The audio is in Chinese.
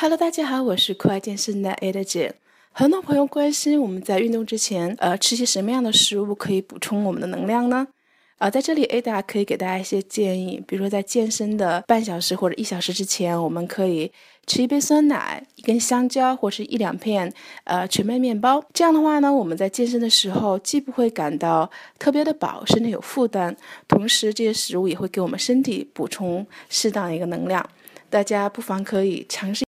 Hello，大家好，我是酷爱健身的 Ada 姐。很多朋友关心我们在运动之前，呃，吃些什么样的食物可以补充我们的能量呢？啊，在这里 Ada 可以给大家一些建议，比如说在健身的半小时或者一小时之前，我们可以吃一杯酸奶、一根香蕉或是一两片呃全麦面包。这样的话呢，我们在健身的时候既不会感到特别的饱，身体有负担，同时这些食物也会给我们身体补充适当的一个能量。大家不妨可以尝试。